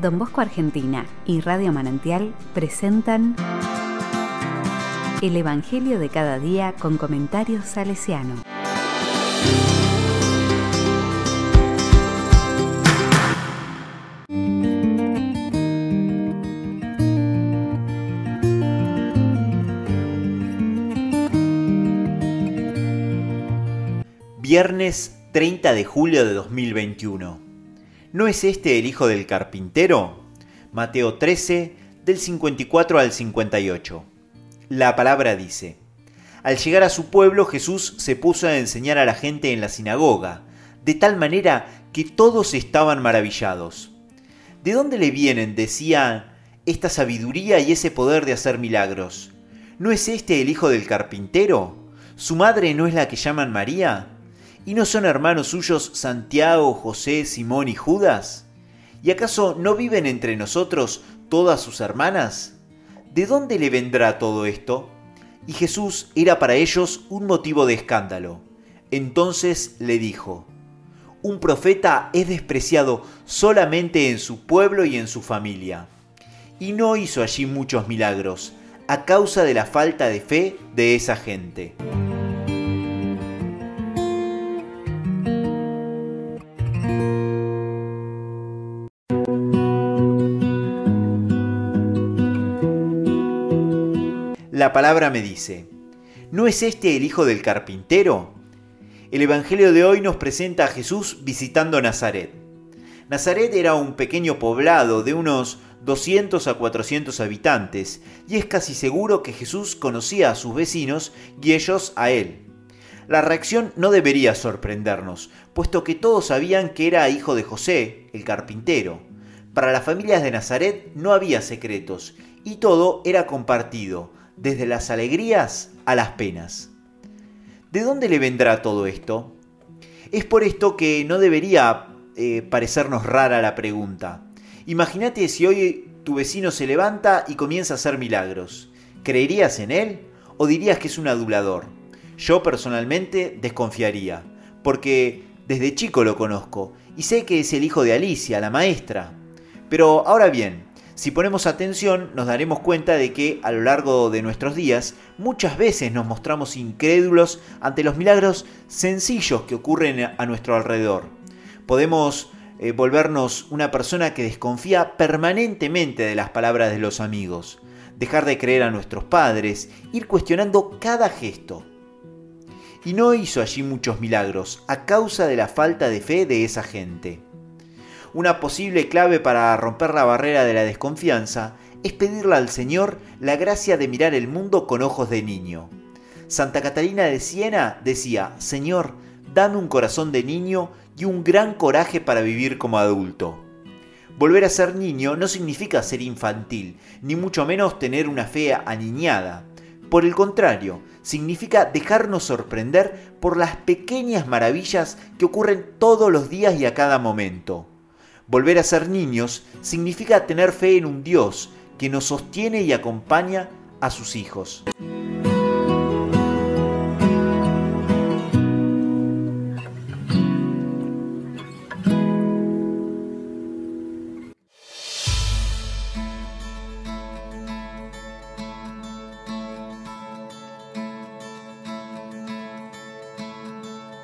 Don Bosco Argentina y Radio Manantial presentan El Evangelio de cada día con comentarios salesiano. Viernes 30 de julio de 2021. ¿No es este el hijo del carpintero? Mateo 13, del 54 al 58. La palabra dice, Al llegar a su pueblo Jesús se puso a enseñar a la gente en la sinagoga, de tal manera que todos estaban maravillados. ¿De dónde le vienen, decían, esta sabiduría y ese poder de hacer milagros? ¿No es este el hijo del carpintero? ¿Su madre no es la que llaman María? ¿Y no son hermanos suyos Santiago, José, Simón y Judas? ¿Y acaso no viven entre nosotros todas sus hermanas? ¿De dónde le vendrá todo esto? Y Jesús era para ellos un motivo de escándalo. Entonces le dijo, un profeta es despreciado solamente en su pueblo y en su familia. Y no hizo allí muchos milagros, a causa de la falta de fe de esa gente. La palabra me dice, ¿no es este el hijo del carpintero? El Evangelio de hoy nos presenta a Jesús visitando Nazaret. Nazaret era un pequeño poblado de unos 200 a 400 habitantes, y es casi seguro que Jesús conocía a sus vecinos y ellos a él. La reacción no debería sorprendernos, puesto que todos sabían que era hijo de José, el carpintero. Para las familias de Nazaret no había secretos, y todo era compartido, desde las alegrías a las penas. ¿De dónde le vendrá todo esto? Es por esto que no debería eh, parecernos rara la pregunta. Imagínate si hoy tu vecino se levanta y comienza a hacer milagros. ¿Creerías en él o dirías que es un adulador? Yo personalmente desconfiaría, porque desde chico lo conozco y sé que es el hijo de Alicia, la maestra. Pero ahora bien, si ponemos atención, nos daremos cuenta de que a lo largo de nuestros días muchas veces nos mostramos incrédulos ante los milagros sencillos que ocurren a nuestro alrededor. Podemos eh, volvernos una persona que desconfía permanentemente de las palabras de los amigos, dejar de creer a nuestros padres, ir cuestionando cada gesto. Y no hizo allí muchos milagros a causa de la falta de fe de esa gente. Una posible clave para romper la barrera de la desconfianza es pedirle al Señor la gracia de mirar el mundo con ojos de niño. Santa Catalina de Siena decía, Señor, dame un corazón de niño y un gran coraje para vivir como adulto. Volver a ser niño no significa ser infantil, ni mucho menos tener una fe aniñada. Por el contrario, significa dejarnos sorprender por las pequeñas maravillas que ocurren todos los días y a cada momento. Volver a ser niños significa tener fe en un Dios que nos sostiene y acompaña a sus hijos.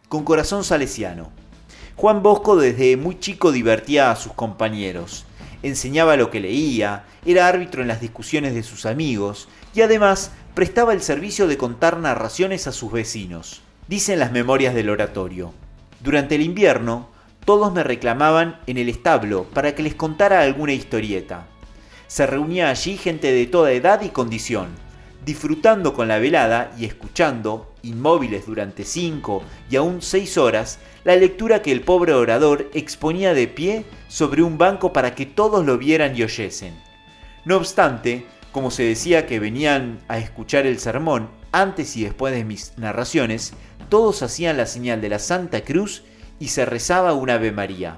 Con corazón salesiano. Juan Bosco desde muy chico divertía a sus compañeros, enseñaba lo que leía, era árbitro en las discusiones de sus amigos y además prestaba el servicio de contar narraciones a sus vecinos. Dicen las memorias del oratorio. Durante el invierno, todos me reclamaban en el establo para que les contara alguna historieta. Se reunía allí gente de toda edad y condición, disfrutando con la velada y escuchando, inmóviles durante cinco y aún seis horas, la lectura que el pobre orador exponía de pie sobre un banco para que todos lo vieran y oyesen. No obstante, como se decía que venían a escuchar el sermón antes y después de mis narraciones, todos hacían la señal de la Santa Cruz y se rezaba una Ave María.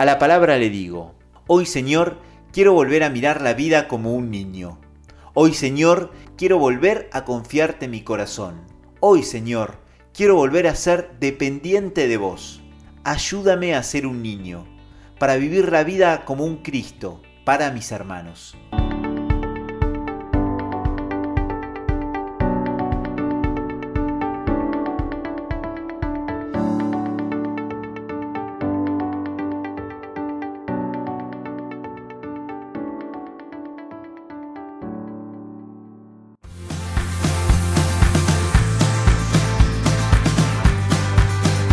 A la palabra le digo, Hoy Señor, quiero volver a mirar la vida como un niño. Hoy Señor, quiero volver a confiarte mi corazón. Hoy Señor, quiero volver a ser dependiente de vos. Ayúdame a ser un niño, para vivir la vida como un Cristo para mis hermanos.